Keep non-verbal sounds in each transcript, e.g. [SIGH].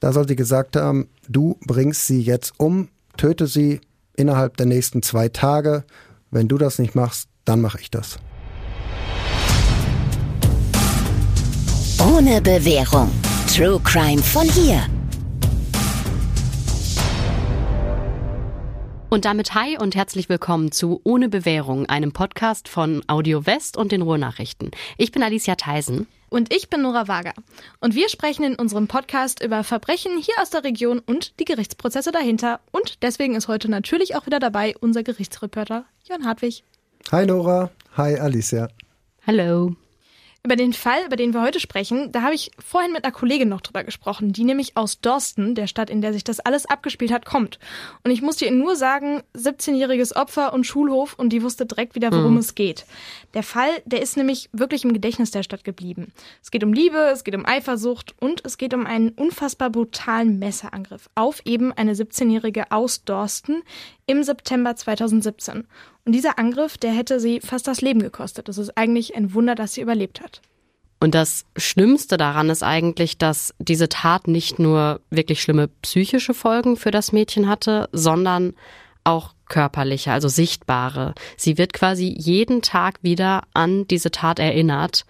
Da soll sie gesagt haben, du bringst sie jetzt um, töte sie innerhalb der nächsten zwei Tage. Wenn du das nicht machst, dann mache ich das. Ohne Bewährung. True Crime von hier. Und damit hi und herzlich willkommen zu Ohne Bewährung, einem Podcast von Audio West und den Ruhrnachrichten. Ich bin Alicia Theisen. Und ich bin Nora Wager. Und wir sprechen in unserem Podcast über Verbrechen hier aus der Region und die Gerichtsprozesse dahinter. Und deswegen ist heute natürlich auch wieder dabei unser Gerichtsreporter Jörn Hartwig. Hi Nora, hi Alicia. Hallo. Über den Fall, über den wir heute sprechen, da habe ich vorhin mit einer Kollegin noch drüber gesprochen, die nämlich aus Dorsten, der Stadt, in der sich das alles abgespielt hat, kommt. Und ich musste ihr nur sagen, 17-jähriges Opfer und Schulhof und die wusste direkt wieder, worum mhm. es geht. Der Fall, der ist nämlich wirklich im Gedächtnis der Stadt geblieben. Es geht um Liebe, es geht um Eifersucht und es geht um einen unfassbar brutalen Messerangriff auf eben eine 17-jährige aus Dorsten im September 2017. Und dieser Angriff, der hätte sie fast das Leben gekostet. Das ist eigentlich ein Wunder, dass sie überlebt hat. Und das Schlimmste daran ist eigentlich, dass diese Tat nicht nur wirklich schlimme psychische Folgen für das Mädchen hatte, sondern auch körperliche, also sichtbare. Sie wird quasi jeden Tag wieder an diese Tat erinnert,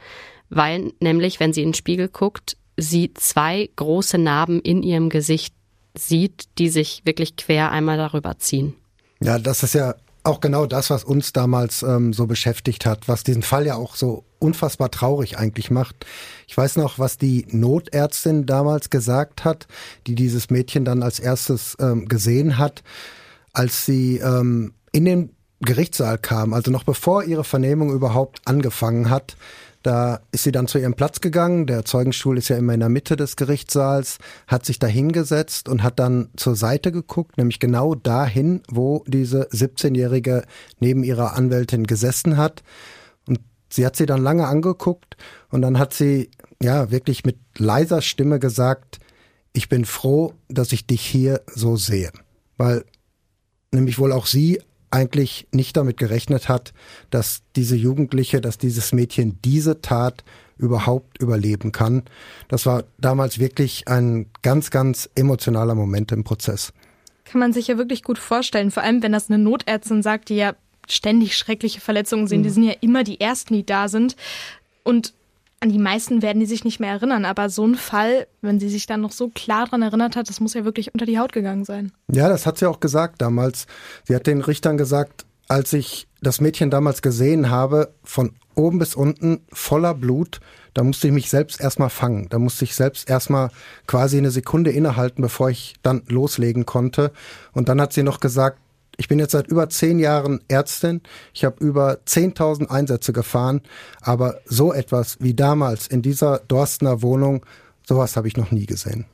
weil nämlich, wenn sie in den Spiegel guckt, sie zwei große Narben in ihrem Gesicht sieht, die sich wirklich quer einmal darüber ziehen. Ja, das ist ja auch genau das, was uns damals ähm, so beschäftigt hat, was diesen Fall ja auch so unfassbar traurig eigentlich macht. Ich weiß noch, was die Notärztin damals gesagt hat, die dieses Mädchen dann als erstes ähm, gesehen hat, als sie ähm, in den Gerichtssaal kam, also noch bevor ihre Vernehmung überhaupt angefangen hat. Da ist sie dann zu ihrem Platz gegangen. Der Zeugenstuhl ist ja immer in der Mitte des Gerichtssaals, hat sich da hingesetzt und hat dann zur Seite geguckt, nämlich genau dahin, wo diese 17-Jährige neben ihrer Anwältin gesessen hat. Und sie hat sie dann lange angeguckt und dann hat sie ja wirklich mit leiser Stimme gesagt, ich bin froh, dass ich dich hier so sehe. Weil nämlich wohl auch sie eigentlich nicht damit gerechnet hat, dass diese Jugendliche, dass dieses Mädchen diese Tat überhaupt überleben kann. Das war damals wirklich ein ganz, ganz emotionaler Moment im Prozess. Kann man sich ja wirklich gut vorstellen, vor allem wenn das eine Notärztin sagt, die ja ständig schreckliche Verletzungen sehen, mhm. die sind ja immer die Ersten, die da sind. Und an die meisten werden die sich nicht mehr erinnern, aber so ein Fall, wenn sie sich dann noch so klar daran erinnert hat, das muss ja wirklich unter die Haut gegangen sein. Ja, das hat sie auch gesagt damals. Sie hat den Richtern gesagt, als ich das Mädchen damals gesehen habe, von oben bis unten voller Blut, da musste ich mich selbst erstmal fangen. Da musste ich selbst erstmal quasi eine Sekunde innehalten, bevor ich dann loslegen konnte. Und dann hat sie noch gesagt, ich bin jetzt seit über zehn Jahren Ärztin. Ich habe über 10.000 Einsätze gefahren. Aber so etwas wie damals in dieser Dorstener Wohnung, sowas habe ich noch nie gesehen.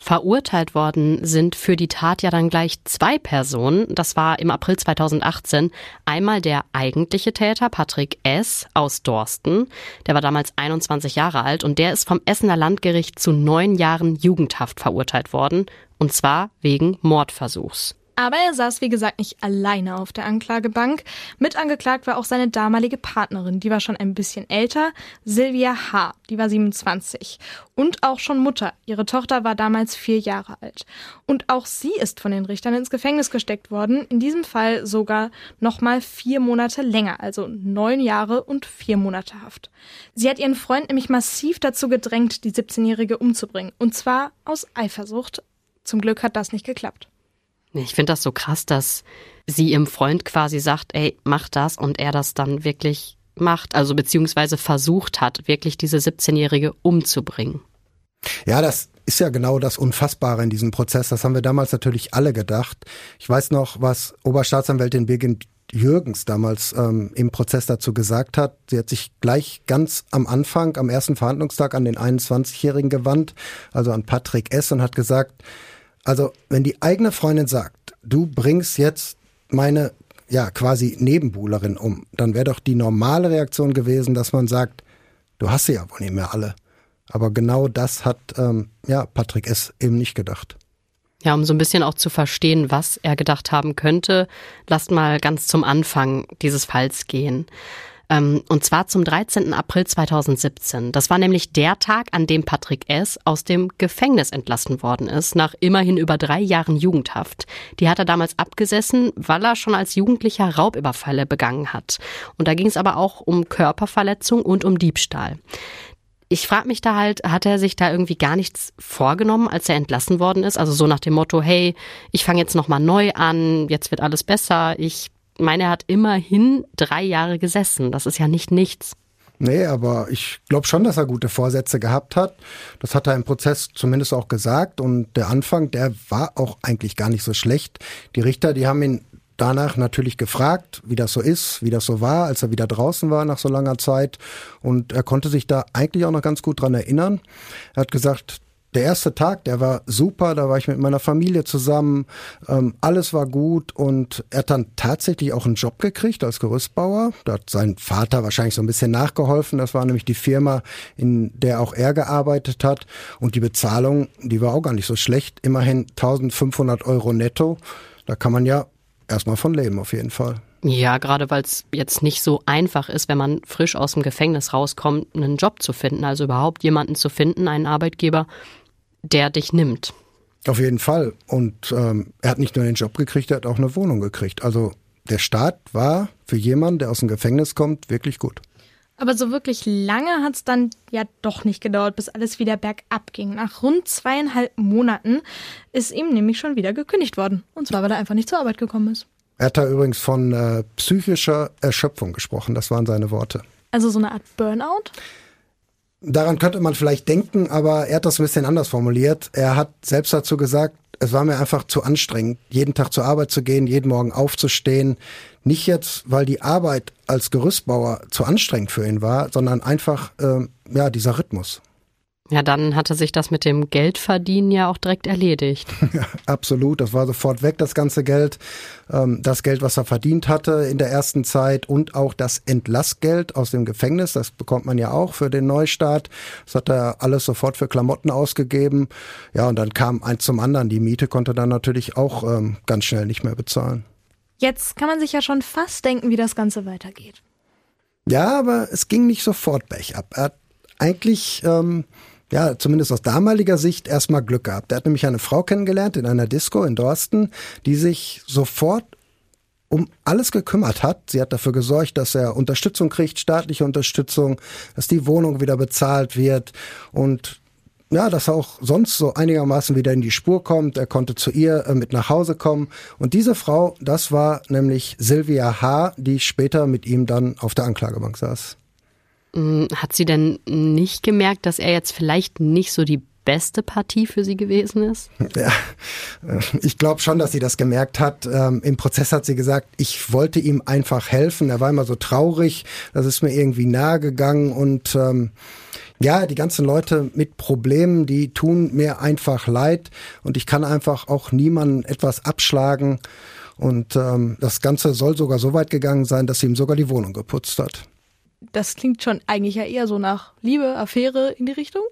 Verurteilt worden sind für die Tat ja dann gleich zwei Personen. Das war im April 2018 einmal der eigentliche Täter, Patrick S. aus Dorsten. Der war damals 21 Jahre alt und der ist vom Essener Landgericht zu neun Jahren Jugendhaft verurteilt worden. Und zwar wegen Mordversuchs. Aber er saß, wie gesagt, nicht alleine auf der Anklagebank. Mit angeklagt war auch seine damalige Partnerin. Die war schon ein bisschen älter, Silvia H., die war 27. Und auch schon Mutter. Ihre Tochter war damals vier Jahre alt. Und auch sie ist von den Richtern ins Gefängnis gesteckt worden. In diesem Fall sogar nochmal vier Monate länger, also neun Jahre und vier Monate Haft. Sie hat ihren Freund nämlich massiv dazu gedrängt, die 17-Jährige umzubringen. Und zwar aus Eifersucht. Zum Glück hat das nicht geklappt. Ich finde das so krass, dass sie ihrem Freund quasi sagt, ey, mach das und er das dann wirklich macht, also beziehungsweise versucht hat, wirklich diese 17-Jährige umzubringen. Ja, das ist ja genau das Unfassbare in diesem Prozess. Das haben wir damals natürlich alle gedacht. Ich weiß noch, was Oberstaatsanwältin Birgit Jürgens damals ähm, im Prozess dazu gesagt hat. Sie hat sich gleich ganz am Anfang, am ersten Verhandlungstag an den 21-Jährigen gewandt, also an Patrick S. und hat gesagt, also, wenn die eigene Freundin sagt, du bringst jetzt meine, ja, quasi Nebenbuhlerin um, dann wäre doch die normale Reaktion gewesen, dass man sagt, du hast sie ja wohl nicht mehr alle. Aber genau das hat, ähm, ja, Patrick S. eben nicht gedacht. Ja, um so ein bisschen auch zu verstehen, was er gedacht haben könnte, lasst mal ganz zum Anfang dieses Falls gehen. Ähm, und zwar zum 13. April 2017. Das war nämlich der Tag, an dem Patrick S. aus dem Gefängnis entlassen worden ist, nach immerhin über drei Jahren Jugendhaft. Die hat er damals abgesessen, weil er schon als Jugendlicher Raubüberfalle begangen hat. Und da ging es aber auch um Körperverletzung und um Diebstahl ich frage mich da halt, hat er sich da irgendwie gar nichts vorgenommen, als er entlassen worden ist? Also so nach dem Motto, hey, ich fange jetzt nochmal neu an, jetzt wird alles besser. Ich meine, er hat immerhin drei Jahre gesessen. Das ist ja nicht nichts. Nee, aber ich glaube schon, dass er gute Vorsätze gehabt hat. Das hat er im Prozess zumindest auch gesagt. Und der Anfang, der war auch eigentlich gar nicht so schlecht. Die Richter, die haben ihn danach natürlich gefragt, wie das so ist, wie das so war, als er wieder draußen war nach so langer Zeit. Und er konnte sich da eigentlich auch noch ganz gut dran erinnern. Er hat gesagt, der erste Tag, der war super, da war ich mit meiner Familie zusammen, ähm, alles war gut und er hat dann tatsächlich auch einen Job gekriegt als Gerüstbauer. Da hat sein Vater wahrscheinlich so ein bisschen nachgeholfen, das war nämlich die Firma, in der auch er gearbeitet hat und die Bezahlung, die war auch gar nicht so schlecht, immerhin 1500 Euro netto. Da kann man ja erstmal von leben auf jeden Fall. Ja, gerade weil es jetzt nicht so einfach ist, wenn man frisch aus dem Gefängnis rauskommt, einen Job zu finden, also überhaupt jemanden zu finden, einen Arbeitgeber, der dich nimmt. Auf jeden Fall. Und ähm, er hat nicht nur den Job gekriegt, er hat auch eine Wohnung gekriegt. Also der Start war für jemanden, der aus dem Gefängnis kommt, wirklich gut. Aber so wirklich lange hat es dann ja doch nicht gedauert, bis alles wieder bergab ging. Nach rund zweieinhalb Monaten ist ihm nämlich schon wieder gekündigt worden. Und zwar, weil er einfach nicht zur Arbeit gekommen ist. Er hat da übrigens von äh, psychischer Erschöpfung gesprochen. Das waren seine Worte. Also so eine Art Burnout? Daran könnte man vielleicht denken, aber er hat das ein bisschen anders formuliert. Er hat selbst dazu gesagt, es war mir einfach zu anstrengend, jeden Tag zur Arbeit zu gehen, jeden Morgen aufzustehen. Nicht jetzt, weil die Arbeit als Gerüstbauer zu anstrengend für ihn war, sondern einfach, äh, ja, dieser Rhythmus. Ja, dann hatte sich das mit dem Geldverdienen ja auch direkt erledigt. [LAUGHS] Ja, absolut, das war sofort weg, das ganze Geld. Ähm, das Geld, was er verdient hatte in der ersten Zeit und auch das Entlassgeld aus dem Gefängnis, das bekommt man ja auch für den Neustart. Das hat er alles sofort für Klamotten ausgegeben. Ja, und dann kam eins zum anderen. Die Miete konnte dann natürlich auch ähm, ganz schnell nicht mehr bezahlen. Jetzt kann man sich ja schon fast denken, wie das Ganze weitergeht. Ja, aber es ging nicht sofort bergab. Er hat eigentlich ähm, ja, zumindest aus damaliger Sicht erstmal Glück gehabt. Er hat nämlich eine Frau kennengelernt in einer Disco in Dorsten, die sich sofort um alles gekümmert hat. Sie hat dafür gesorgt, dass er Unterstützung kriegt, staatliche Unterstützung, dass die Wohnung wieder bezahlt wird und ja, dass er auch sonst so einigermaßen wieder in die Spur kommt. Er konnte zu ihr äh, mit nach Hause kommen. Und diese Frau, das war nämlich Sylvia H., die später mit ihm dann auf der Anklagebank saß. Hm, hat sie denn nicht gemerkt, dass er jetzt vielleicht nicht so die beste Partie für sie gewesen ist? Ja, ich glaube schon, dass sie das gemerkt hat. Ähm, Im Prozess hat sie gesagt, ich wollte ihm einfach helfen. Er war immer so traurig. Das ist mir irgendwie nahe gegangen und ähm, ja, die ganzen Leute mit Problemen, die tun mir einfach leid und ich kann einfach auch niemandem etwas abschlagen. Und ähm, das Ganze soll sogar so weit gegangen sein, dass sie ihm sogar die Wohnung geputzt hat das klingt schon eigentlich ja eher so nach Liebe, Affäre in die Richtung.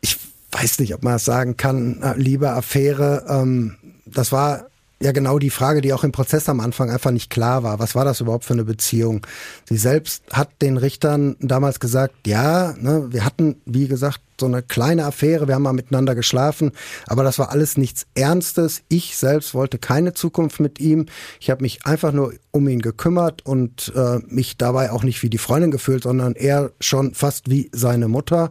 Ich weiß nicht, ob man das sagen kann, Liebe, Affäre. Ähm, das war ja genau die Frage, die auch im Prozess am Anfang einfach nicht klar war. Was war das überhaupt für eine Beziehung? Sie selbst hat den Richtern damals gesagt, ja, ne, wir hatten, wie gesagt, so eine kleine Affäre, wir haben mal miteinander geschlafen, aber das war alles nichts Ernstes. Ich selbst wollte keine Zukunft mit ihm. Ich habe mich einfach nur um ihn gekümmert und äh, mich dabei auch nicht wie die Freundin gefühlt, sondern eher schon fast wie seine Mutter.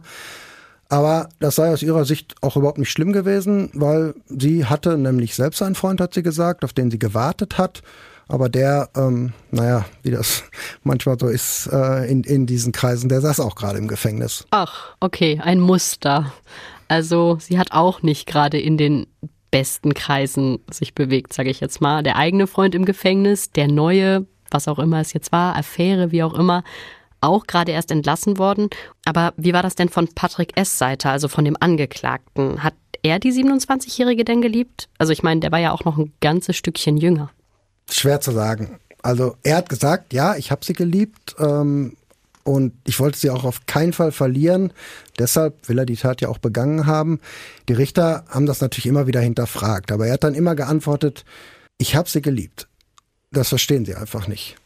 Aber das sei aus ihrer Sicht auch überhaupt nicht schlimm gewesen, weil sie hatte nämlich selbst einen Freund, hat sie gesagt, auf den sie gewartet hat. Aber der, ähm, naja, wie das [LAUGHS] manchmal so ist äh, in, in diesen Kreisen, der saß auch gerade im Gefängnis. Ach, okay, ein Muster. Also sie hat auch nicht gerade in den besten Kreisen sich bewegt, sage ich jetzt mal. Der eigene Freund im Gefängnis, der neue, was auch immer es jetzt war, Affäre, wie auch immer, auch gerade erst entlassen worden. Aber wie war das denn von Patrick S. Seite, also von dem Angeklagten? Hat er die 27-Jährige denn geliebt? Also ich meine, der war ja auch noch ein ganzes Stückchen jünger. Schwer zu sagen. Also er hat gesagt, ja, ich habe sie geliebt ähm, und ich wollte sie auch auf keinen Fall verlieren. Deshalb will er die Tat ja auch begangen haben. Die Richter haben das natürlich immer wieder hinterfragt, aber er hat dann immer geantwortet, ich habe sie geliebt. Das verstehen sie einfach nicht.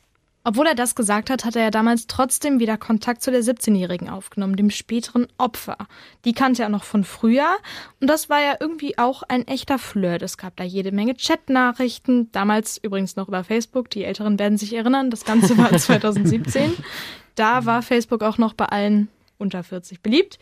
Obwohl er das gesagt hat, hat er ja damals trotzdem wieder Kontakt zu der 17-Jährigen aufgenommen, dem späteren Opfer. Die kannte er noch von früher und das war ja irgendwie auch ein echter Flirt. Es gab da jede Menge Chatnachrichten, damals übrigens noch über Facebook, die Älteren werden sich erinnern, das Ganze war [LAUGHS] 2017. da war Facebook auch noch bei allen unter 40 beliebt.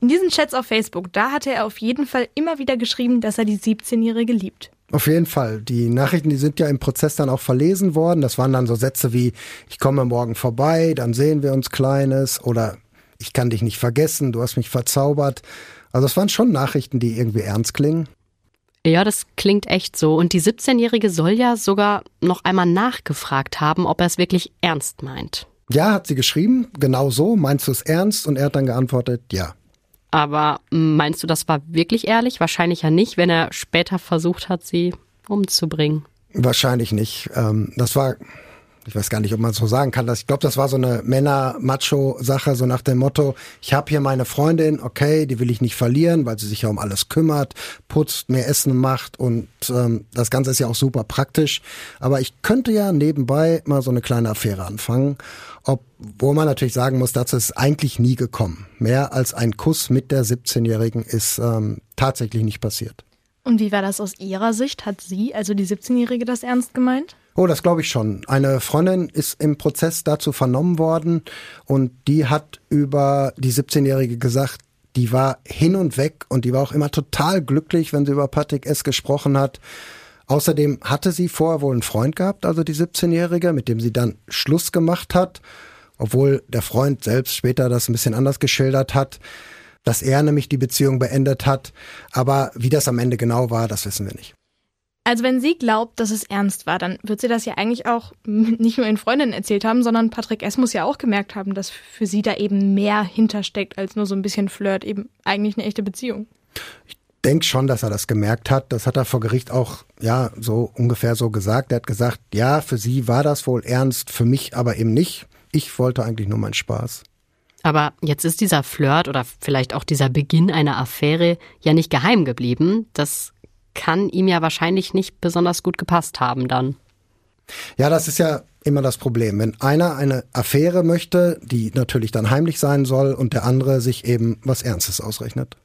In diesen Chats auf Facebook, da hatte er auf jeden Fall immer wieder geschrieben, dass er die 17-Jährige liebt. Auf jeden Fall. Die Nachrichten, die sind ja im Prozess dann auch verlesen worden. Das waren dann so Sätze wie, ich komme morgen vorbei, dann sehen wir uns Kleines oder ich kann dich nicht vergessen, du hast mich verzaubert. Also es waren schon Nachrichten, die irgendwie ernst klingen. Ja, das klingt echt so. Und die 17-Jährige soll ja sogar noch einmal nachgefragt haben, ob er es wirklich ernst meint. Ja, hat sie geschrieben, genau so, meinst du es ernst? Und er hat dann geantwortet, ja. Aber meinst du, das war wirklich ehrlich? Wahrscheinlich ja nicht, wenn er später versucht hat, sie umzubringen. Wahrscheinlich nicht. Ähm, das war ich weiß gar nicht, ob man so sagen kann, dass ich glaube, das war so eine Männer-Macho-Sache, so nach dem Motto, ich habe hier meine Freundin, okay, die will ich nicht verlieren, weil sie sich ja um alles kümmert, putzt, mir Essen macht und ähm, das Ganze ist ja auch super praktisch. Aber ich könnte ja nebenbei mal so eine kleine Affäre anfangen, obwohl man natürlich sagen muss, dazu ist eigentlich nie gekommen. Mehr als ein Kuss mit der 17-Jährigen ist ähm, tatsächlich nicht passiert. Und wie war das aus Ihrer Sicht? Hat sie, also die 17-Jährige, das ernst gemeint? Oh, das glaube ich schon. Eine Freundin ist im Prozess dazu vernommen worden und die hat über die 17-Jährige gesagt, die war hin und weg und die war auch immer total glücklich, wenn sie über Patrick S. gesprochen hat. Außerdem hatte sie vorher wohl einen Freund gehabt, also die 17-Jährige, mit dem sie dann Schluss gemacht hat, obwohl der Freund selbst später das ein bisschen anders geschildert hat, dass er nämlich die Beziehung beendet hat. Aber wie das am Ende genau war, das wissen wir nicht. Also wenn sie glaubt, dass es ernst war, dann wird sie das ja eigentlich auch [LAUGHS] nicht nur ihren Freundinnen erzählt haben, sondern Patrick S. muss ja auch gemerkt haben, dass für sie da eben mehr hintersteckt als nur so ein bisschen Flirt, eben eigentlich eine echte Beziehung. Ich denke schon, dass er das gemerkt hat. Das hat er vor Gericht auch, ja, so ungefähr so gesagt. Er hat gesagt, ja, für sie war das wohl ernst, für mich aber eben nicht. Ich wollte eigentlich nur meinen Spaß. Aber jetzt ist dieser Flirt oder vielleicht auch dieser Beginn einer Affäre ja nicht geheim geblieben. Das kann ihm ja wahrscheinlich nicht besonders gut gepasst haben dann. Ja, das ist ja immer das Problem. Wenn einer eine Affäre möchte, die natürlich dann heimlich sein soll und der andere sich eben was Ernstes ausrechnet.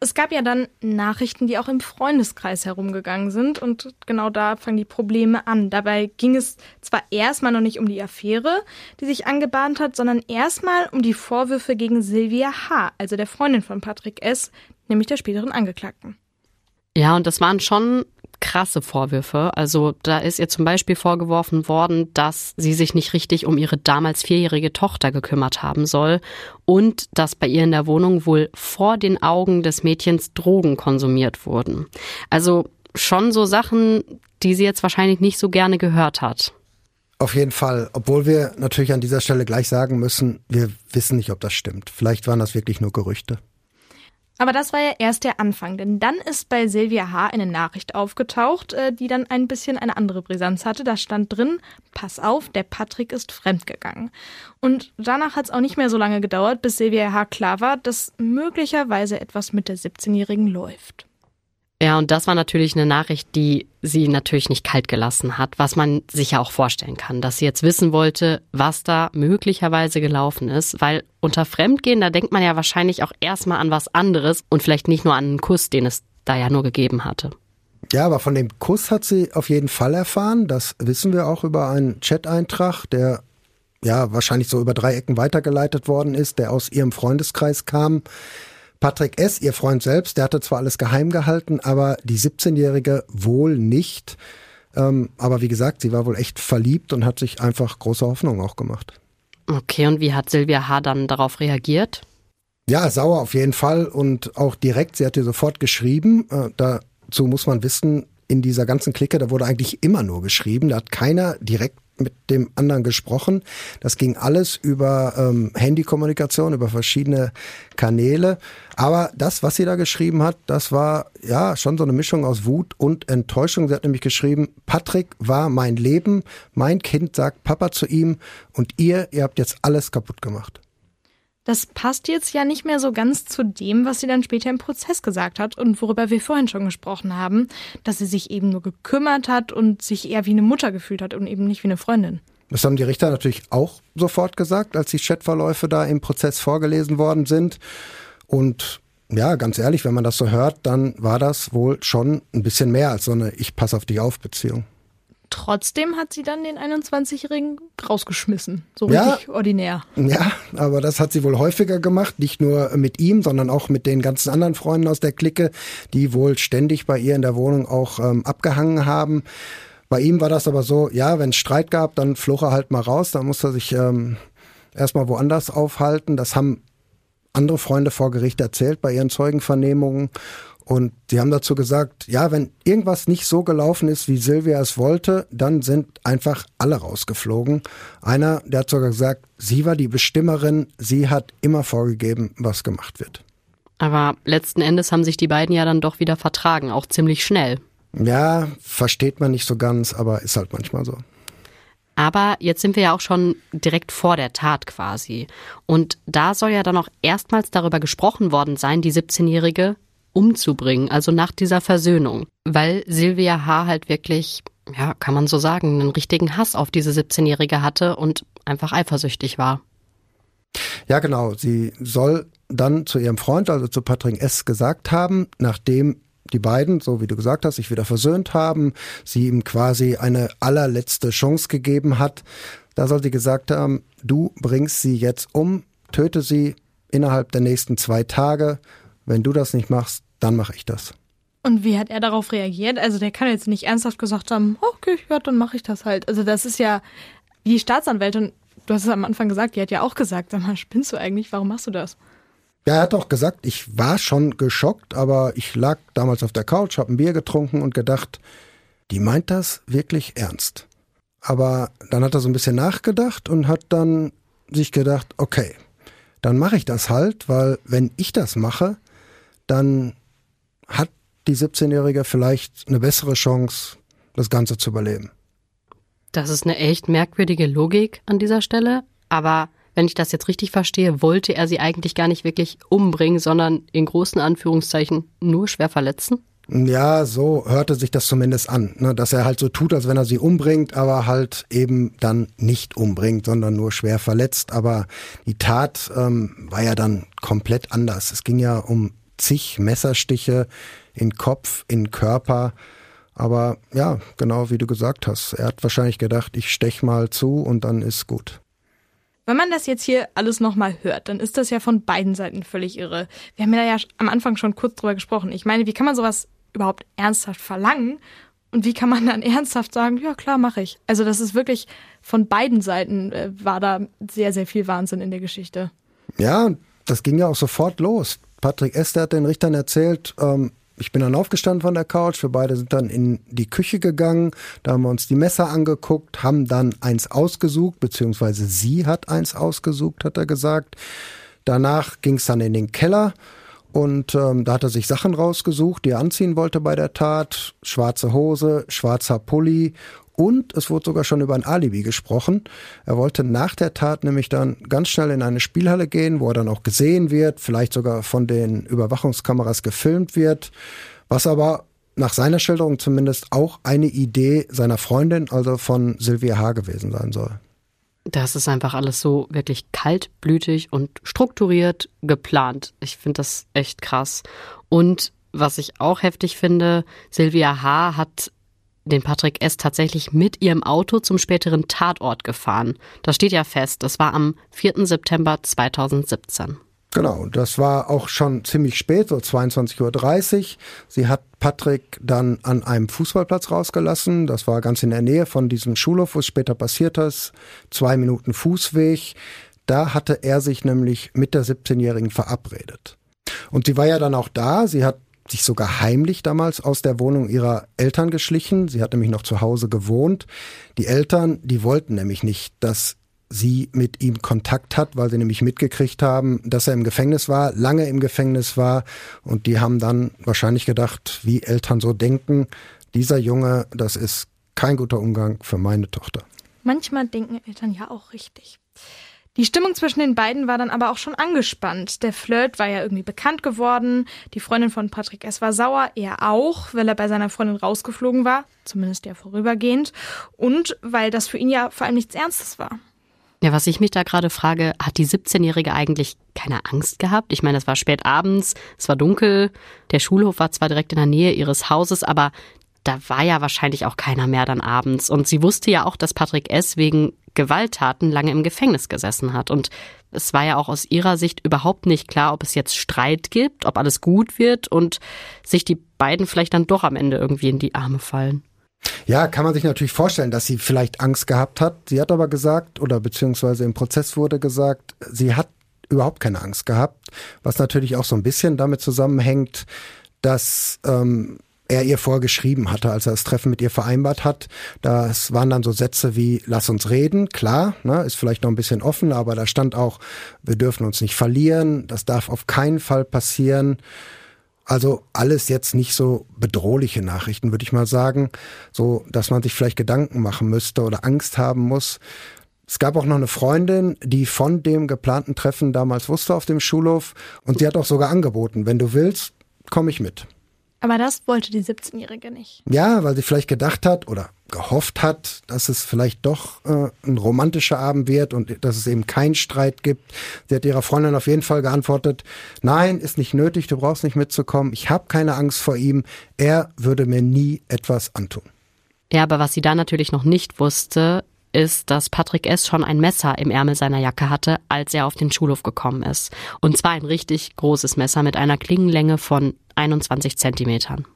Es gab ja dann Nachrichten, die auch im Freundeskreis herumgegangen sind und genau da fangen die Probleme an. Dabei ging es zwar erstmal noch nicht um die Affäre, die sich angebahnt hat, sondern erstmal um die Vorwürfe gegen Sylvia H., also der Freundin von Patrick S., nämlich der späteren Angeklagten. Ja, und das waren schon krasse Vorwürfe. Also da ist ihr zum Beispiel vorgeworfen worden, dass sie sich nicht richtig um ihre damals vierjährige Tochter gekümmert haben soll und dass bei ihr in der Wohnung wohl vor den Augen des Mädchens Drogen konsumiert wurden. Also schon so Sachen, die sie jetzt wahrscheinlich nicht so gerne gehört hat. Auf jeden Fall, obwohl wir natürlich an dieser Stelle gleich sagen müssen, wir wissen nicht, ob das stimmt. Vielleicht waren das wirklich nur Gerüchte. Aber das war ja erst der Anfang, denn dann ist bei Silvia H. eine Nachricht aufgetaucht, äh, die dann ein bisschen eine andere Brisanz hatte. Da stand drin, pass auf, der Patrick ist fremdgegangen. Und danach hat es auch nicht mehr so lange gedauert, bis Silvia H. klar war, dass möglicherweise etwas mit der 17-Jährigen läuft. Ja, und das war natürlich eine Nachricht, die sie natürlich nicht kalt gelassen hat, was man sich ja auch vorstellen kann, dass sie jetzt wissen wollte, was da möglicherweise gelaufen ist, weil unter Fremdgehen, da denkt man ja wahrscheinlich auch erstmal an was anderes und vielleicht nicht nur an einen Kuss, den es da ja nur gegeben hatte. Ja, aber von dem Kuss hat sie auf jeden Fall erfahren. Das wissen wir auch über einen Chat-Eintrag, der ja wahrscheinlich so über drei Ecken weitergeleitet worden ist, der aus ihrem Freundeskreis kam. Patrick S., ihr Freund selbst, der hatte zwar alles geheim gehalten, aber die 17-Jährige wohl nicht. Ähm, aber wie gesagt, sie war wohl echt verliebt und hat sich einfach große Hoffnung auch gemacht. Okay, und wie hat Silvia H. dann darauf reagiert? Ja, sauer auf jeden Fall und auch direkt. Sie hat ihr sofort geschrieben. Äh, dazu muss man wissen, in dieser ganzen Clique, da wurde eigentlich immer nur geschrieben. Da hat keiner direkt mit dem anderen gesprochen. Das ging alles über ähm, Handykommunikation, über verschiedene Kanäle. Aber das, was sie da geschrieben hat, das war ja schon so eine Mischung aus Wut und Enttäuschung. Sie hat nämlich geschrieben, Patrick war mein Leben, mein Kind sagt Papa zu ihm und ihr, ihr habt jetzt alles kaputt gemacht. Das passt jetzt ja nicht mehr so ganz zu dem, was sie dann später im Prozess gesagt hat und worüber wir vorhin schon gesprochen haben, dass sie sich eben nur gekümmert hat und sich eher wie eine Mutter gefühlt hat und eben nicht wie eine Freundin. Das haben die Richter natürlich auch sofort gesagt, als die Chatverläufe da im Prozess vorgelesen worden sind. Und ja, ganz ehrlich, wenn man das so hört, dann war das wohl schon ein bisschen mehr als so eine Ich pass auf dich auf Beziehung. Trotzdem hat sie dann den 21-Jährigen rausgeschmissen. So richtig ja, ordinär. Ja, aber das hat sie wohl häufiger gemacht. Nicht nur mit ihm, sondern auch mit den ganzen anderen Freunden aus der Clique, die wohl ständig bei ihr in der Wohnung auch ähm, abgehangen haben. Bei ihm war das aber so, ja, wenn es Streit gab, dann floch er halt mal raus. Da musste er sich ähm, erstmal woanders aufhalten. Das haben andere Freunde vor Gericht erzählt bei ihren Zeugenvernehmungen. Und die haben dazu gesagt, ja, wenn irgendwas nicht so gelaufen ist, wie Silvia es wollte, dann sind einfach alle rausgeflogen. Einer, der hat sogar gesagt, sie war die Bestimmerin, sie hat immer vorgegeben, was gemacht wird. Aber letzten Endes haben sich die beiden ja dann doch wieder vertragen, auch ziemlich schnell. Ja, versteht man nicht so ganz, aber ist halt manchmal so. Aber jetzt sind wir ja auch schon direkt vor der Tat quasi. Und da soll ja dann auch erstmals darüber gesprochen worden sein, die 17-Jährige umzubringen, also nach dieser Versöhnung, weil Silvia H. halt wirklich, ja, kann man so sagen, einen richtigen Hass auf diese 17-Jährige hatte und einfach eifersüchtig war. Ja, genau. Sie soll dann zu ihrem Freund, also zu Patrick S., gesagt haben, nachdem die beiden, so wie du gesagt hast, sich wieder versöhnt haben, sie ihm quasi eine allerletzte Chance gegeben hat. Da soll sie gesagt haben, du bringst sie jetzt um, töte sie innerhalb der nächsten zwei Tage wenn du das nicht machst, dann mache ich das. Und wie hat er darauf reagiert? Also der kann jetzt nicht ernsthaft gesagt haben, okay, ja, dann mache ich das halt. Also das ist ja die Staatsanwältin, du hast es am Anfang gesagt, die hat ja auch gesagt, sag mal, spinnst du eigentlich, warum machst du das? Ja, er hat auch gesagt, ich war schon geschockt, aber ich lag damals auf der Couch, habe ein Bier getrunken und gedacht, die meint das wirklich ernst. Aber dann hat er so ein bisschen nachgedacht und hat dann sich gedacht, okay, dann mache ich das halt, weil wenn ich das mache, dann hat die 17-Jährige vielleicht eine bessere Chance, das Ganze zu überleben. Das ist eine echt merkwürdige Logik an dieser Stelle, aber wenn ich das jetzt richtig verstehe, wollte er sie eigentlich gar nicht wirklich umbringen, sondern in großen Anführungszeichen nur schwer verletzen? Ja, so hörte sich das zumindest an, ne? dass er halt so tut, als wenn er sie umbringt, aber halt eben dann nicht umbringt, sondern nur schwer verletzt. Aber die Tat ähm, war ja dann komplett anders. Es ging ja um zig Messerstiche in Kopf, in Körper. Aber ja, genau wie du gesagt hast, er hat wahrscheinlich gedacht, ich stech mal zu und dann ist gut. Wenn man das jetzt hier alles nochmal hört, dann ist das ja von beiden Seiten völlig irre. Wir haben ja, ja am Anfang schon kurz drüber gesprochen. Ich meine, wie kann man sowas überhaupt ernsthaft verlangen? Und wie kann man dann [LAUGHS] ernsthaft sagen, ja klar, mache ich. Also das ist wirklich von beiden Seiten äh, war da sehr, sehr viel Wahnsinn in der Geschichte. Ja, das ging ja auch sofort los. Patrick Esther hat den Richtern erzählt, ähm, ich bin dann aufgestanden von der Couch, wir beide sind dann in die Küche gegangen, da haben wir uns die Messer angeguckt, haben dann eins ausgesucht, beziehungsweise sie hat eins ausgesucht, hat er gesagt. Danach ging es dann in den Keller und ähm, da hat er sich Sachen rausgesucht, die er anziehen wollte bei der Tat. Schwarze Hose, schwarzer Pulli und es wurde sogar schon über ein Alibi gesprochen. Er wollte nach der Tat nämlich dann ganz schnell in eine Spielhalle gehen, wo er dann auch gesehen wird, vielleicht sogar von den Überwachungskameras gefilmt wird, was aber nach seiner Schilderung zumindest auch eine Idee seiner Freundin, also von Sylvia H. gewesen sein soll. Das ist einfach alles so wirklich kaltblütig und strukturiert geplant. Ich finde das echt krass. Und was ich auch heftig finde, Sylvia H. hat den Patrick S. tatsächlich mit ihrem Auto zum späteren Tatort gefahren. Das steht ja fest. Das war am 4. September 2017. Genau, das war auch schon ziemlich spät, so 22.30 Uhr. Sie hat Patrick dann an einem Fußballplatz rausgelassen. Das war ganz in der Nähe von diesem Schulhof, wo es später passiert ist. Zwei Minuten Fußweg. Da hatte er sich nämlich mit der 17-Jährigen verabredet. Und sie war ja dann auch da. Sie hat sich sogar heimlich damals aus der Wohnung ihrer Eltern geschlichen. Sie hat nämlich noch zu Hause gewohnt. Die Eltern, die wollten nämlich nicht, dass sie mit ihm Kontakt hat, weil sie nämlich mitgekriegt haben, dass er im Gefängnis war, lange im Gefängnis war. Und die haben dann wahrscheinlich gedacht, wie Eltern so denken, dieser Junge, das ist kein guter Umgang für meine Tochter. Manchmal denken Eltern ja auch richtig. Die Stimmung zwischen den beiden war dann aber auch schon angespannt. Der Flirt war ja irgendwie bekannt geworden. Die Freundin von Patrick S. war sauer, er auch, weil er bei seiner Freundin rausgeflogen war, zumindest ja vorübergehend, und weil das für ihn ja vor allem nichts Ernstes war. Ja, was ich mich da gerade frage, hat die 17-Jährige eigentlich keine Angst gehabt? Ich meine, es war spät abends, es war dunkel, der Schulhof war zwar direkt in der Nähe ihres Hauses, aber da war ja wahrscheinlich auch keiner mehr dann abends. Und sie wusste ja auch, dass Patrick S. wegen Gewalttaten lange im Gefängnis gesessen hat. Und es war ja auch aus ihrer Sicht überhaupt nicht klar, ob es jetzt Streit gibt, ob alles gut wird und sich die beiden vielleicht dann doch am Ende irgendwie in die Arme fallen. Ja, kann man sich natürlich vorstellen, dass sie vielleicht Angst gehabt hat. Sie hat aber gesagt, oder beziehungsweise im Prozess wurde gesagt, sie hat überhaupt keine Angst gehabt, was natürlich auch so ein bisschen damit zusammenhängt, dass ähm, er ihr vorgeschrieben hatte, als er das Treffen mit ihr vereinbart hat. Das waren dann so Sätze wie, lass uns reden, klar, ne, ist vielleicht noch ein bisschen offen, aber da stand auch, wir dürfen uns nicht verlieren, das darf auf keinen Fall passieren. Also alles jetzt nicht so bedrohliche Nachrichten, würde ich mal sagen, so dass man sich vielleicht Gedanken machen müsste oder Angst haben muss. Es gab auch noch eine Freundin, die von dem geplanten Treffen damals wusste auf dem Schulhof und sie hat auch sogar angeboten, wenn du willst, komme ich mit. Aber das wollte die 17-Jährige nicht. Ja, weil sie vielleicht gedacht hat oder gehofft hat, dass es vielleicht doch äh, ein romantischer Abend wird und dass es eben keinen Streit gibt. Sie hat ihrer Freundin auf jeden Fall geantwortet, nein, ist nicht nötig, du brauchst nicht mitzukommen, ich habe keine Angst vor ihm, er würde mir nie etwas antun. Ja, aber was sie da natürlich noch nicht wusste, ist, dass Patrick S. schon ein Messer im Ärmel seiner Jacke hatte, als er auf den Schulhof gekommen ist. Und zwar ein richtig großes Messer mit einer Klingenlänge von 21 Zentimetern.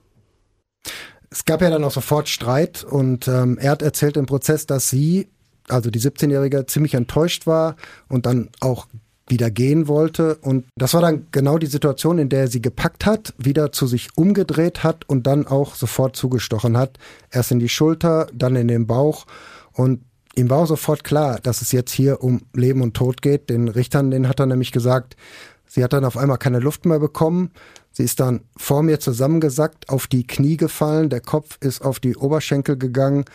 Es gab ja dann auch sofort Streit und ähm, er hat erzählt im Prozess, dass sie, also die 17-Jährige, ziemlich enttäuscht war und dann auch wieder gehen wollte. Und das war dann genau die Situation, in der er sie gepackt hat, wieder zu sich umgedreht hat und dann auch sofort zugestochen hat. Erst in die Schulter, dann in den Bauch. Und ihm war sofort klar, dass es jetzt hier um Leben und Tod geht. Den Richtern, den hat er nämlich gesagt, sie hat dann auf einmal keine Luft mehr bekommen. Sie ist dann vor mir zusammengesackt, auf die Knie gefallen, der Kopf ist auf die Oberschenkel gegangen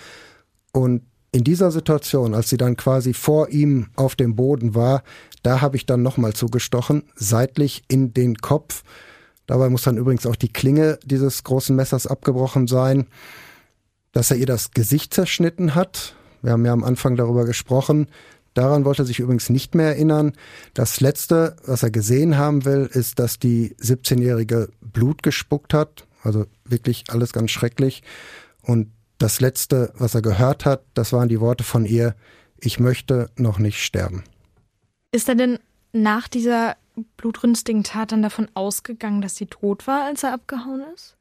und in dieser Situation, als sie dann quasi vor ihm auf dem Boden war, da habe ich dann nochmal zugestochen, seitlich in den Kopf. Dabei muss dann übrigens auch die Klinge dieses großen Messers abgebrochen sein, dass er ihr das Gesicht zerschnitten hat. Wir haben ja am Anfang darüber gesprochen. Daran wollte er sich übrigens nicht mehr erinnern. Das Letzte, was er gesehen haben will, ist, dass die 17-Jährige Blut gespuckt hat. Also wirklich alles ganz schrecklich. Und das Letzte, was er gehört hat, das waren die Worte von ihr, ich möchte noch nicht sterben. Ist er denn nach dieser blutrünstigen Tat dann davon ausgegangen, dass sie tot war, als er abgehauen ist?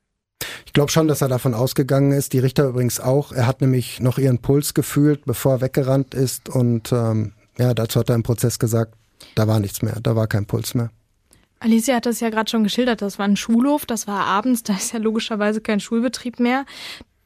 Ich glaube schon, dass er davon ausgegangen ist. Die Richter übrigens auch. Er hat nämlich noch ihren Puls gefühlt, bevor er weggerannt ist. Und ähm, ja, dazu hat er im Prozess gesagt, da war nichts mehr, da war kein Puls mehr. Alicia hat das ja gerade schon geschildert. Das war ein Schulhof, das war abends, [LAUGHS] da ist ja logischerweise kein Schulbetrieb mehr.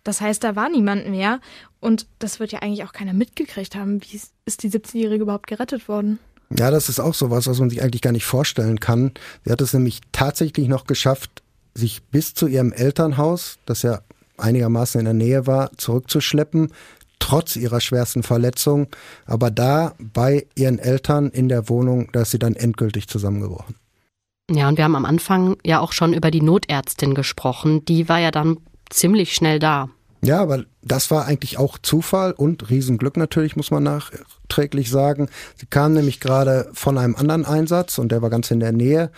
Das heißt, da war niemand mehr. Und das wird ja eigentlich auch keiner mitgekriegt haben. Wie ist die 17-Jährige überhaupt gerettet worden? Ja, das ist auch sowas, was man sich eigentlich gar nicht vorstellen kann. Sie hat es nämlich tatsächlich noch geschafft, sich bis zu ihrem Elternhaus, das ja einigermaßen in der Nähe war, zurückzuschleppen, trotz ihrer schwersten Verletzung. Aber da bei ihren Eltern in der Wohnung, da ist sie dann endgültig zusammengebrochen. Ja, und wir haben am Anfang ja auch schon über die Notärztin gesprochen. Die war ja dann ziemlich schnell da. Ja, aber das war eigentlich auch Zufall und Riesenglück natürlich, muss man nachträglich sagen. Sie kam nämlich gerade von einem anderen Einsatz und der war ganz in der Nähe.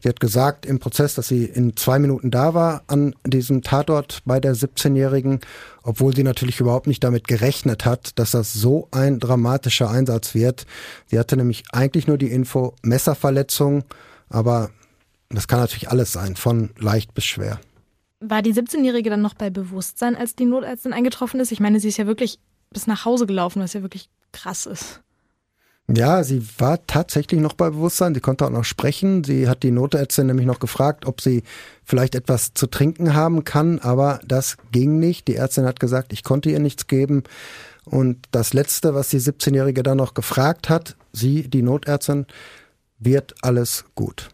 Sie hat gesagt im Prozess, dass sie in zwei Minuten da war an diesem Tatort bei der 17-Jährigen, obwohl sie natürlich überhaupt nicht damit gerechnet hat, dass das so ein dramatischer Einsatz wird. Sie hatte nämlich eigentlich nur die Info Messerverletzung, aber das kann natürlich alles sein, von leicht bis schwer. War die 17-Jährige dann noch bei Bewusstsein, als die Notärztin eingetroffen ist? Ich meine, sie ist ja wirklich bis nach Hause gelaufen, was ja wirklich krass ist. Ja, sie war tatsächlich noch bei Bewusstsein. Sie konnte auch noch sprechen. Sie hat die Notärztin nämlich noch gefragt, ob sie vielleicht etwas zu trinken haben kann, aber das ging nicht. Die Ärztin hat gesagt, ich konnte ihr nichts geben. Und das Letzte, was die 17-Jährige dann noch gefragt hat, sie, die Notärztin, wird alles gut.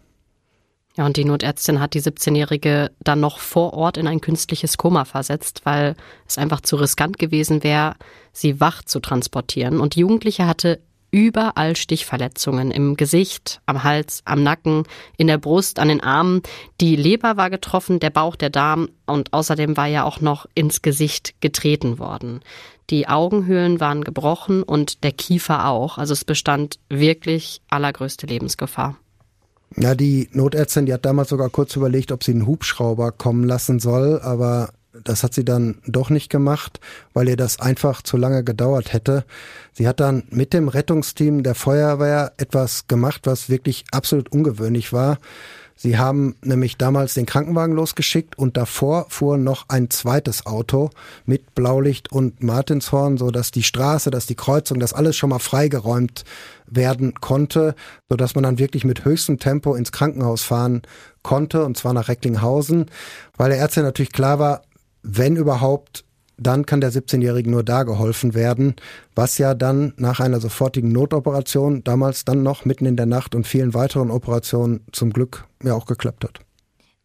Ja, und die Notärztin hat die 17-Jährige dann noch vor Ort in ein künstliches Koma versetzt, weil es einfach zu riskant gewesen wäre, sie wach zu transportieren. Und die Jugendliche hatte überall Stichverletzungen im Gesicht, am Hals, am Nacken, in der Brust, an den Armen. Die Leber war getroffen, der Bauch, der Darm und außerdem war ja auch noch ins Gesicht getreten worden. Die Augenhöhlen waren gebrochen und der Kiefer auch. Also es bestand wirklich allergrößte Lebensgefahr. Ja, die Notärztin, die hat damals sogar kurz überlegt, ob sie einen Hubschrauber kommen lassen soll, aber das hat sie dann doch nicht gemacht, weil ihr das einfach zu lange gedauert hätte. Sie hat dann mit dem Rettungsteam der Feuerwehr etwas gemacht, was wirklich absolut ungewöhnlich war. Sie haben nämlich damals den Krankenwagen losgeschickt und davor fuhr noch ein zweites Auto mit Blaulicht und Martinshorn, so dass die Straße, dass die Kreuzung, dass alles schon mal freigeräumt werden konnte, so dass man dann wirklich mit höchstem Tempo ins Krankenhaus fahren konnte und zwar nach Recklinghausen, weil der Ärzte natürlich klar war, wenn überhaupt, dann kann der 17-Jährige nur da geholfen werden, was ja dann nach einer sofortigen Notoperation, damals dann noch mitten in der Nacht und vielen weiteren Operationen zum Glück ja auch geklappt hat.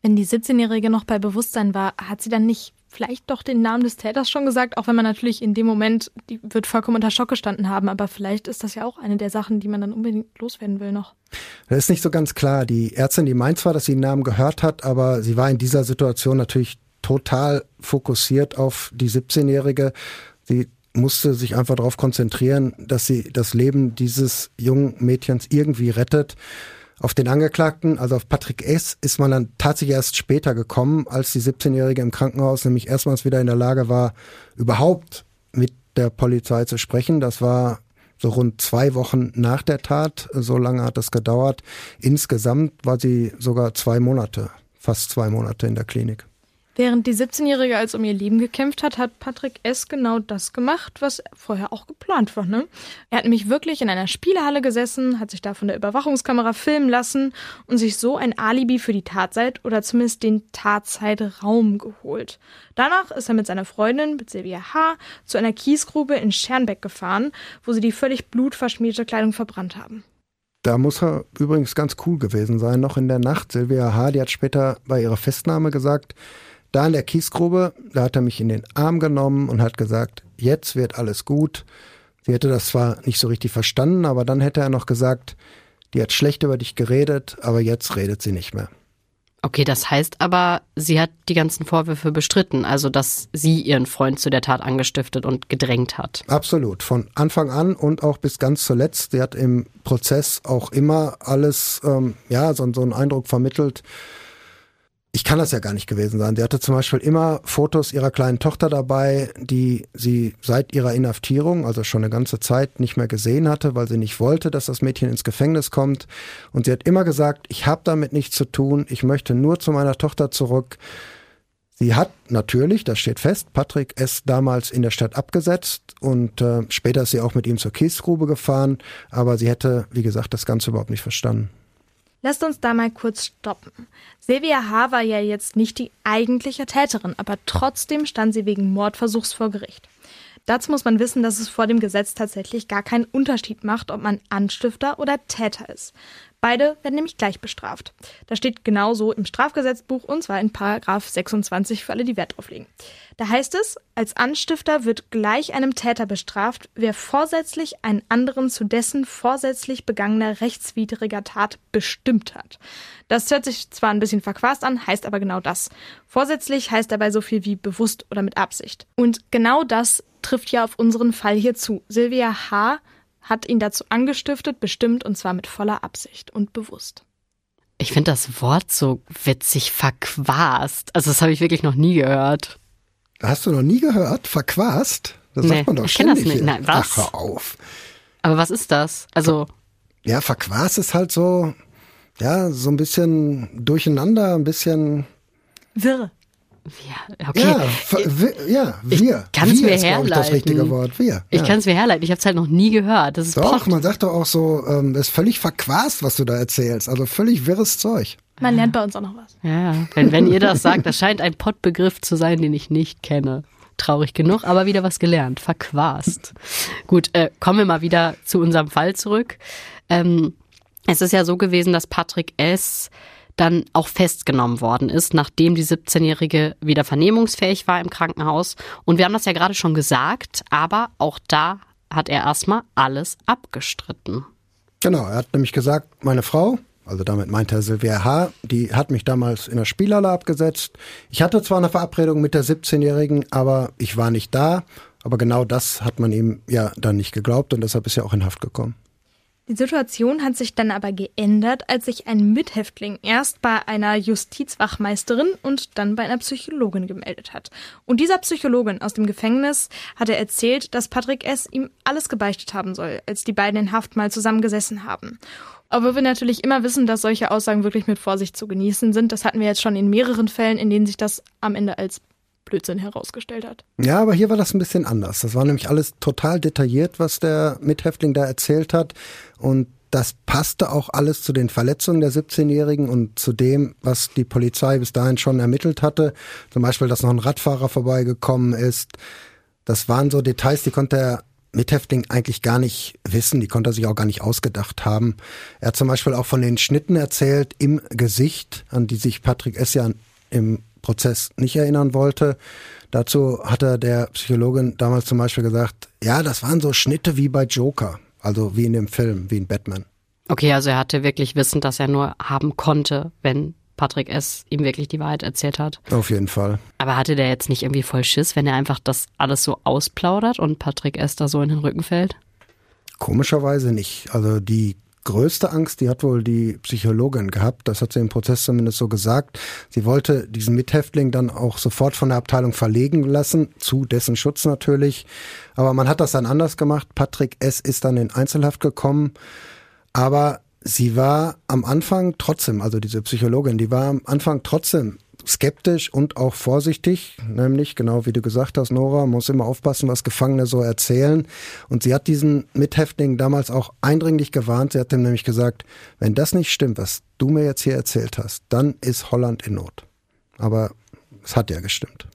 Wenn die 17-Jährige noch bei Bewusstsein war, hat sie dann nicht vielleicht doch den Namen des Täters schon gesagt, auch wenn man natürlich in dem Moment, die wird vollkommen unter Schock gestanden haben, aber vielleicht ist das ja auch eine der Sachen, die man dann unbedingt loswerden will noch. Das ist nicht so ganz klar. Die Ärztin, die meint zwar, dass sie den Namen gehört hat, aber sie war in dieser Situation natürlich total fokussiert auf die 17-Jährige. Sie musste sich einfach darauf konzentrieren, dass sie das Leben dieses jungen Mädchens irgendwie rettet. Auf den Angeklagten, also auf Patrick S., ist man dann tatsächlich erst später gekommen, als die 17-Jährige im Krankenhaus nämlich erstmals wieder in der Lage war, überhaupt mit der Polizei zu sprechen. Das war so rund zwei Wochen nach der Tat. So lange hat das gedauert. Insgesamt war sie sogar zwei Monate, fast zwei Monate in der Klinik. Während die 17-Jährige als um ihr Leben gekämpft hat, hat Patrick S. genau das gemacht, was vorher auch geplant war. Ne? Er hat nämlich wirklich in einer Spielehalle gesessen, hat sich da von der Überwachungskamera filmen lassen und sich so ein Alibi für die Tatzeit oder zumindest den Tatzeitraum geholt. Danach ist er mit seiner Freundin, mit Silvia H., zu einer Kiesgrube in Schermbeck gefahren, wo sie die völlig blutverschmierte Kleidung verbrannt haben. Da muss er übrigens ganz cool gewesen sein, noch in der Nacht. Silvia H., die hat später bei ihrer Festnahme gesagt, da in der Kiesgrube, da hat er mich in den Arm genommen und hat gesagt, jetzt wird alles gut. Sie hätte das zwar nicht so richtig verstanden, aber dann hätte er noch gesagt, die hat schlecht über dich geredet, aber jetzt redet sie nicht mehr. Okay, das heißt aber, sie hat die ganzen Vorwürfe bestritten, also dass sie ihren Freund zu der Tat angestiftet und gedrängt hat. Absolut, von Anfang an und auch bis ganz zuletzt. Sie hat im Prozess auch immer alles, ähm, ja, so, so einen Eindruck vermittelt, ich kann das ja gar nicht gewesen sein. Sie hatte zum Beispiel immer Fotos ihrer kleinen Tochter dabei, die sie seit ihrer Inhaftierung, also schon eine ganze Zeit, nicht mehr gesehen hatte, weil sie nicht wollte, dass das Mädchen ins Gefängnis kommt. Und sie hat immer gesagt, ich habe damit nichts zu tun, ich möchte nur zu meiner Tochter zurück. Sie hat natürlich, das steht fest, Patrick S. damals in der Stadt abgesetzt und äh, später ist sie auch mit ihm zur Kiesgrube gefahren, aber sie hätte, wie gesagt, das Ganze überhaupt nicht verstanden. Lasst uns da mal kurz stoppen. Silvia H. war ja jetzt nicht die eigentliche Täterin, aber trotzdem stand sie wegen Mordversuchs vor Gericht. Dazu muss man wissen, dass es vor dem Gesetz tatsächlich gar keinen Unterschied macht, ob man Anstifter oder Täter ist. Beide werden nämlich gleich bestraft. Das steht genauso im Strafgesetzbuch und zwar in Paragraph 26 für alle, die Wert drauf legen. Da heißt es, als Anstifter wird gleich einem Täter bestraft, wer vorsätzlich einen anderen zu dessen vorsätzlich begangener rechtswidriger Tat bestimmt hat. Das hört sich zwar ein bisschen verquast an, heißt aber genau das. Vorsätzlich heißt dabei so viel wie bewusst oder mit Absicht. Und genau das trifft ja auf unseren Fall hier zu. Silvia H hat ihn dazu angestiftet, bestimmt und zwar mit voller Absicht und bewusst. Ich finde das Wort so witzig verquast. Also das habe ich wirklich noch nie gehört. Hast du noch nie gehört? Verquast? Das nee, sagt man doch ich ständig. Das nicht. Nein, was? Ach, hör auf. Aber was ist das? Also. Ja, verquast ist halt so, ja, so ein bisschen durcheinander, ein bisschen. Wirr. Ja, okay. Ja, ja wir. Kann es mir ist, herleiten. Ich, das richtige Wort. Wir. Ja. Ich kann es mir herleiten. Ich habe es halt noch nie gehört. Das ist doch, Pott. man sagt doch auch so, ähm, das ist völlig verquast, was du da erzählst. Also völlig wirres Zeug. Man lernt bei uns auch noch was. Ja, wenn, wenn ihr das sagt, das scheint ein Pottbegriff zu sein, den ich nicht kenne. Traurig genug, aber wieder was gelernt. Verquast. Gut, äh, kommen wir mal wieder zu unserem Fall zurück. Ähm, es ist ja so gewesen, dass Patrick S dann auch festgenommen worden ist, nachdem die 17-Jährige wieder vernehmungsfähig war im Krankenhaus. Und wir haben das ja gerade schon gesagt, aber auch da hat er erstmal alles abgestritten. Genau, er hat nämlich gesagt, meine Frau, also damit meint er Silvia H., die hat mich damals in der Spielhalle abgesetzt. Ich hatte zwar eine Verabredung mit der 17-Jährigen, aber ich war nicht da. Aber genau das hat man ihm ja dann nicht geglaubt und deshalb ist er auch in Haft gekommen. Die Situation hat sich dann aber geändert, als sich ein Mithäftling erst bei einer Justizwachmeisterin und dann bei einer Psychologin gemeldet hat. Und dieser Psychologin aus dem Gefängnis hat er erzählt, dass Patrick S. ihm alles gebeichtet haben soll, als die beiden in Haft mal zusammengesessen haben. Aber wir natürlich immer wissen, dass solche Aussagen wirklich mit Vorsicht zu genießen sind. Das hatten wir jetzt schon in mehreren Fällen, in denen sich das am Ende als Blödsinn herausgestellt hat. Ja, aber hier war das ein bisschen anders. Das war nämlich alles total detailliert, was der Mithäftling da erzählt hat. Und das passte auch alles zu den Verletzungen der 17-Jährigen und zu dem, was die Polizei bis dahin schon ermittelt hatte. Zum Beispiel, dass noch ein Radfahrer vorbeigekommen ist. Das waren so Details, die konnte der Mithäftling eigentlich gar nicht wissen, die konnte er sich auch gar nicht ausgedacht haben. Er hat zum Beispiel auch von den Schnitten erzählt im Gesicht, an die sich Patrick Essian im Prozess nicht erinnern wollte. Dazu hatte der Psychologin damals zum Beispiel gesagt, ja, das waren so Schnitte wie bei Joker, also wie in dem Film, wie in Batman. Okay, also er hatte wirklich Wissen, dass er nur haben konnte, wenn Patrick S. ihm wirklich die Wahrheit erzählt hat. Auf jeden Fall. Aber hatte der jetzt nicht irgendwie voll Schiss, wenn er einfach das alles so ausplaudert und Patrick S. da so in den Rücken fällt? Komischerweise nicht. Also die größte Angst, die hat wohl die Psychologin gehabt. Das hat sie im Prozess zumindest so gesagt. Sie wollte diesen Mithäftling dann auch sofort von der Abteilung verlegen lassen, zu dessen Schutz natürlich. Aber man hat das dann anders gemacht. Patrick S. ist dann in Einzelhaft gekommen. Aber sie war am Anfang trotzdem, also diese Psychologin, die war am Anfang trotzdem skeptisch und auch vorsichtig, nämlich genau wie du gesagt hast, Nora, muss immer aufpassen, was Gefangene so erzählen. Und sie hat diesen Mithäftling damals auch eindringlich gewarnt. Sie hat ihm nämlich gesagt, wenn das nicht stimmt, was du mir jetzt hier erzählt hast, dann ist Holland in Not. Aber es hat ja gestimmt.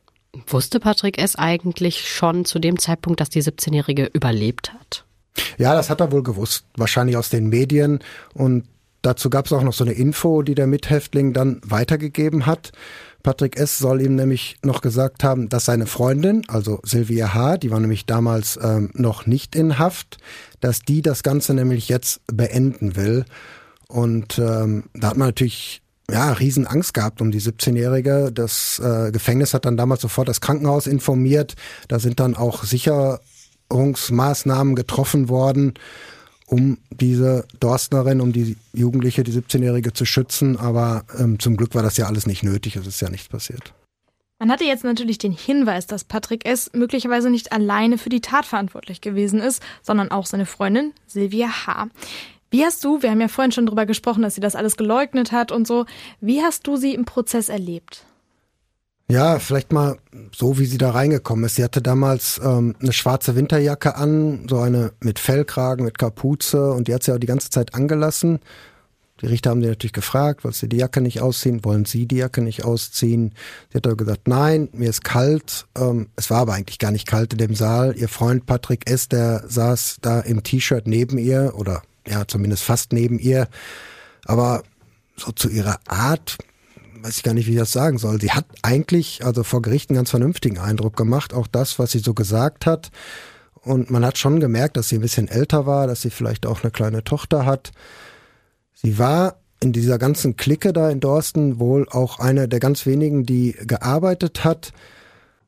Wusste Patrick es eigentlich schon zu dem Zeitpunkt, dass die 17-Jährige überlebt hat? Ja, das hat er wohl gewusst. Wahrscheinlich aus den Medien. Und Dazu gab es auch noch so eine Info, die der Mithäftling dann weitergegeben hat. Patrick S. soll ihm nämlich noch gesagt haben, dass seine Freundin, also Sylvia H., die war nämlich damals ähm, noch nicht in Haft, dass die das Ganze nämlich jetzt beenden will. Und ähm, da hat man natürlich ja, riesen Angst gehabt um die 17-Jährige. Das äh, Gefängnis hat dann damals sofort das Krankenhaus informiert. Da sind dann auch Sicherungsmaßnahmen getroffen worden um diese Dorstnerin, um die Jugendliche, die 17-Jährige zu schützen. Aber ähm, zum Glück war das ja alles nicht nötig. Es ist ja nichts passiert. Man hatte jetzt natürlich den Hinweis, dass Patrick S. möglicherweise nicht alleine für die Tat verantwortlich gewesen ist, sondern auch seine Freundin Silvia H. Wie hast du, wir haben ja vorhin schon drüber gesprochen, dass sie das alles geleugnet hat und so, wie hast du sie im Prozess erlebt? Ja, vielleicht mal so, wie sie da reingekommen ist. Sie hatte damals ähm, eine schwarze Winterjacke an, so eine mit Fellkragen, mit Kapuze und die hat sie auch die ganze Zeit angelassen. Die Richter haben sie natürlich gefragt, wollen sie die Jacke nicht ausziehen, wollen sie die Jacke nicht ausziehen? Sie hat aber gesagt, nein, mir ist kalt. Ähm, es war aber eigentlich gar nicht kalt in dem Saal. Ihr Freund Patrick S., der saß da im T-Shirt neben ihr oder ja, zumindest fast neben ihr. Aber so zu ihrer Art weiß ich gar nicht, wie ich das sagen soll. Sie hat eigentlich, also vor Gericht einen ganz vernünftigen Eindruck gemacht, auch das, was sie so gesagt hat. Und man hat schon gemerkt, dass sie ein bisschen älter war, dass sie vielleicht auch eine kleine Tochter hat. Sie war in dieser ganzen Clique da in Dorsten wohl auch eine der ganz wenigen, die gearbeitet hat.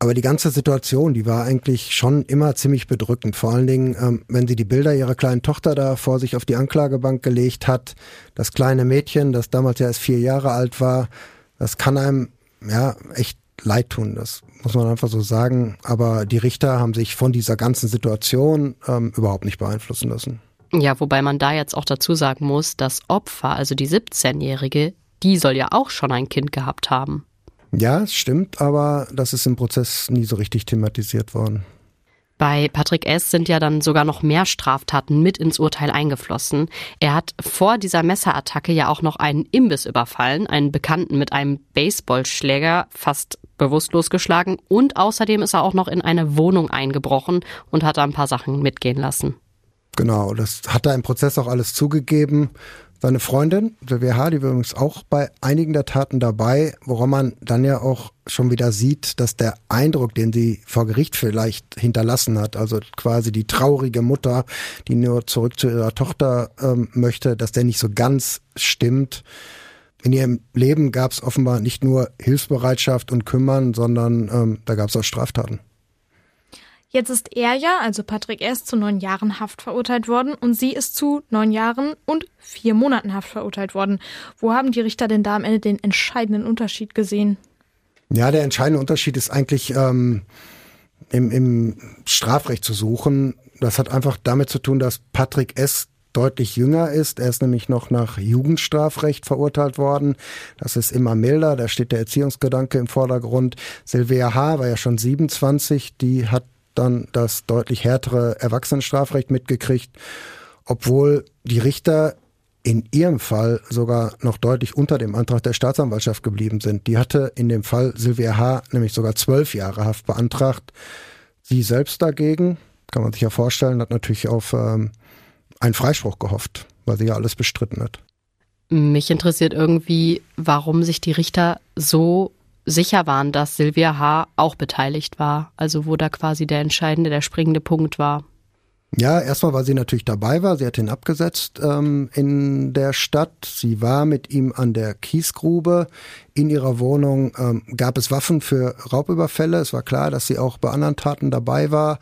Aber die ganze Situation, die war eigentlich schon immer ziemlich bedrückend. Vor allen Dingen, ähm, wenn sie die Bilder ihrer kleinen Tochter da vor sich auf die Anklagebank gelegt hat. Das kleine Mädchen, das damals ja erst vier Jahre alt war, das kann einem ja echt leid tun. Das muss man einfach so sagen. Aber die Richter haben sich von dieser ganzen Situation ähm, überhaupt nicht beeinflussen lassen. Ja, wobei man da jetzt auch dazu sagen muss, das Opfer, also die 17-Jährige, die soll ja auch schon ein Kind gehabt haben. Ja, es stimmt, aber das ist im Prozess nie so richtig thematisiert worden. Bei Patrick S. sind ja dann sogar noch mehr Straftaten mit ins Urteil eingeflossen. Er hat vor dieser Messerattacke ja auch noch einen Imbiss überfallen, einen Bekannten mit einem Baseballschläger fast bewusstlos geschlagen und außerdem ist er auch noch in eine Wohnung eingebrochen und hat da ein paar Sachen mitgehen lassen. Genau, das hat er im Prozess auch alles zugegeben. Seine Freundin, Sylvia die war übrigens auch bei einigen der Taten dabei, woran man dann ja auch schon wieder sieht, dass der Eindruck, den sie vor Gericht vielleicht hinterlassen hat, also quasi die traurige Mutter, die nur zurück zu ihrer Tochter ähm, möchte, dass der nicht so ganz stimmt. In ihrem Leben gab es offenbar nicht nur Hilfsbereitschaft und Kümmern, sondern ähm, da gab es auch Straftaten. Jetzt ist er ja, also Patrick S., zu neun Jahren Haft verurteilt worden und sie ist zu neun Jahren und vier Monaten Haft verurteilt worden. Wo haben die Richter denn da am Ende den entscheidenden Unterschied gesehen? Ja, der entscheidende Unterschied ist eigentlich ähm, im, im Strafrecht zu suchen. Das hat einfach damit zu tun, dass Patrick S deutlich jünger ist. Er ist nämlich noch nach Jugendstrafrecht verurteilt worden. Das ist immer milder, da steht der Erziehungsgedanke im Vordergrund. Silvia H. war ja schon 27, die hat dann das deutlich härtere Erwachsenenstrafrecht mitgekriegt, obwohl die Richter in ihrem Fall sogar noch deutlich unter dem Antrag der Staatsanwaltschaft geblieben sind. Die hatte in dem Fall Silvia H. nämlich sogar zwölf Jahre Haft beantragt. Sie selbst dagegen, kann man sich ja vorstellen, hat natürlich auf ähm, einen Freispruch gehofft, weil sie ja alles bestritten hat. Mich interessiert irgendwie, warum sich die Richter so sicher waren, dass Silvia H. auch beteiligt war. Also wo da quasi der entscheidende, der springende Punkt war. Ja, erstmal, weil sie natürlich dabei war. Sie hat ihn abgesetzt ähm, in der Stadt. Sie war mit ihm an der Kiesgrube. In ihrer Wohnung ähm, gab es Waffen für Raubüberfälle. Es war klar, dass sie auch bei anderen Taten dabei war.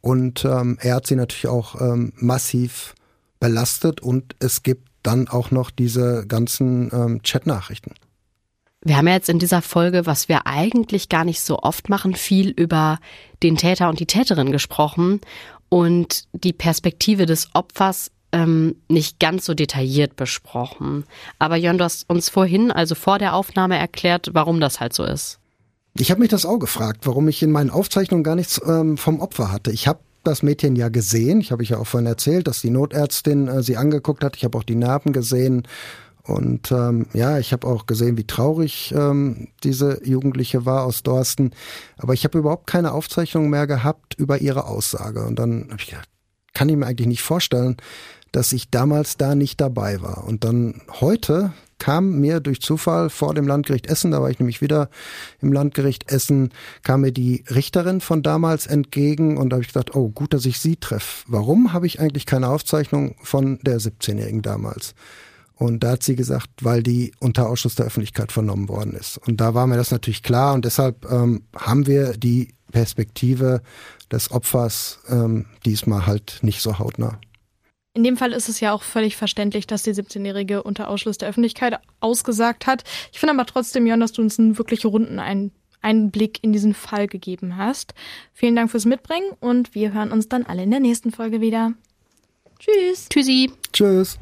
Und ähm, er hat sie natürlich auch ähm, massiv belastet. Und es gibt dann auch noch diese ganzen ähm, Chatnachrichten. Wir haben ja jetzt in dieser Folge, was wir eigentlich gar nicht so oft machen, viel über den Täter und die Täterin gesprochen und die Perspektive des Opfers ähm, nicht ganz so detailliert besprochen. Aber Jörn, du hast uns vorhin, also vor der Aufnahme, erklärt, warum das halt so ist. Ich habe mich das auch gefragt, warum ich in meinen Aufzeichnungen gar nichts ähm, vom Opfer hatte. Ich habe das Mädchen ja gesehen. Ich habe ich ja auch vorhin erzählt, dass die Notärztin äh, sie angeguckt hat. Ich habe auch die Narben gesehen und ähm, ja, ich habe auch gesehen, wie traurig ähm, diese Jugendliche war aus Dorsten. Aber ich habe überhaupt keine Aufzeichnung mehr gehabt über ihre Aussage. Und dann habe ich gedacht, kann ich mir eigentlich nicht vorstellen, dass ich damals da nicht dabei war. Und dann heute kam mir durch Zufall vor dem Landgericht Essen, da war ich nämlich wieder im Landgericht Essen, kam mir die Richterin von damals entgegen und da habe ich gedacht, oh, gut, dass ich sie treffe. Warum habe ich eigentlich keine Aufzeichnung von der 17-Jährigen damals? Und da hat sie gesagt, weil die unter Ausschuss der Öffentlichkeit vernommen worden ist. Und da war mir das natürlich klar und deshalb ähm, haben wir die Perspektive des Opfers ähm, diesmal halt nicht so hautnah. In dem Fall ist es ja auch völlig verständlich, dass die 17-Jährige unter Ausschluss der Öffentlichkeit ausgesagt hat. Ich finde aber trotzdem, Jörn, dass du uns einen wirklich runden ein Einblick in diesen Fall gegeben hast. Vielen Dank fürs Mitbringen und wir hören uns dann alle in der nächsten Folge wieder. Tschüss. Tschüssi. Tschüss.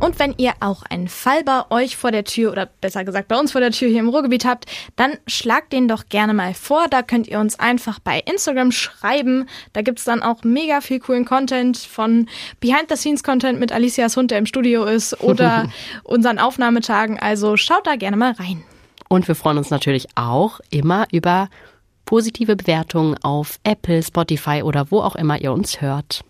Und wenn ihr auch einen Fall bei euch vor der Tür oder besser gesagt bei uns vor der Tür hier im Ruhrgebiet habt, dann schlagt den doch gerne mal vor. Da könnt ihr uns einfach bei Instagram schreiben. Da gibt's dann auch mega viel coolen Content von Behind-the-Scenes-Content mit Alicias Hund, der im Studio ist oder [LAUGHS] unseren Aufnahmetagen. Also schaut da gerne mal rein. Und wir freuen uns natürlich auch immer über positive Bewertungen auf Apple, Spotify oder wo auch immer ihr uns hört.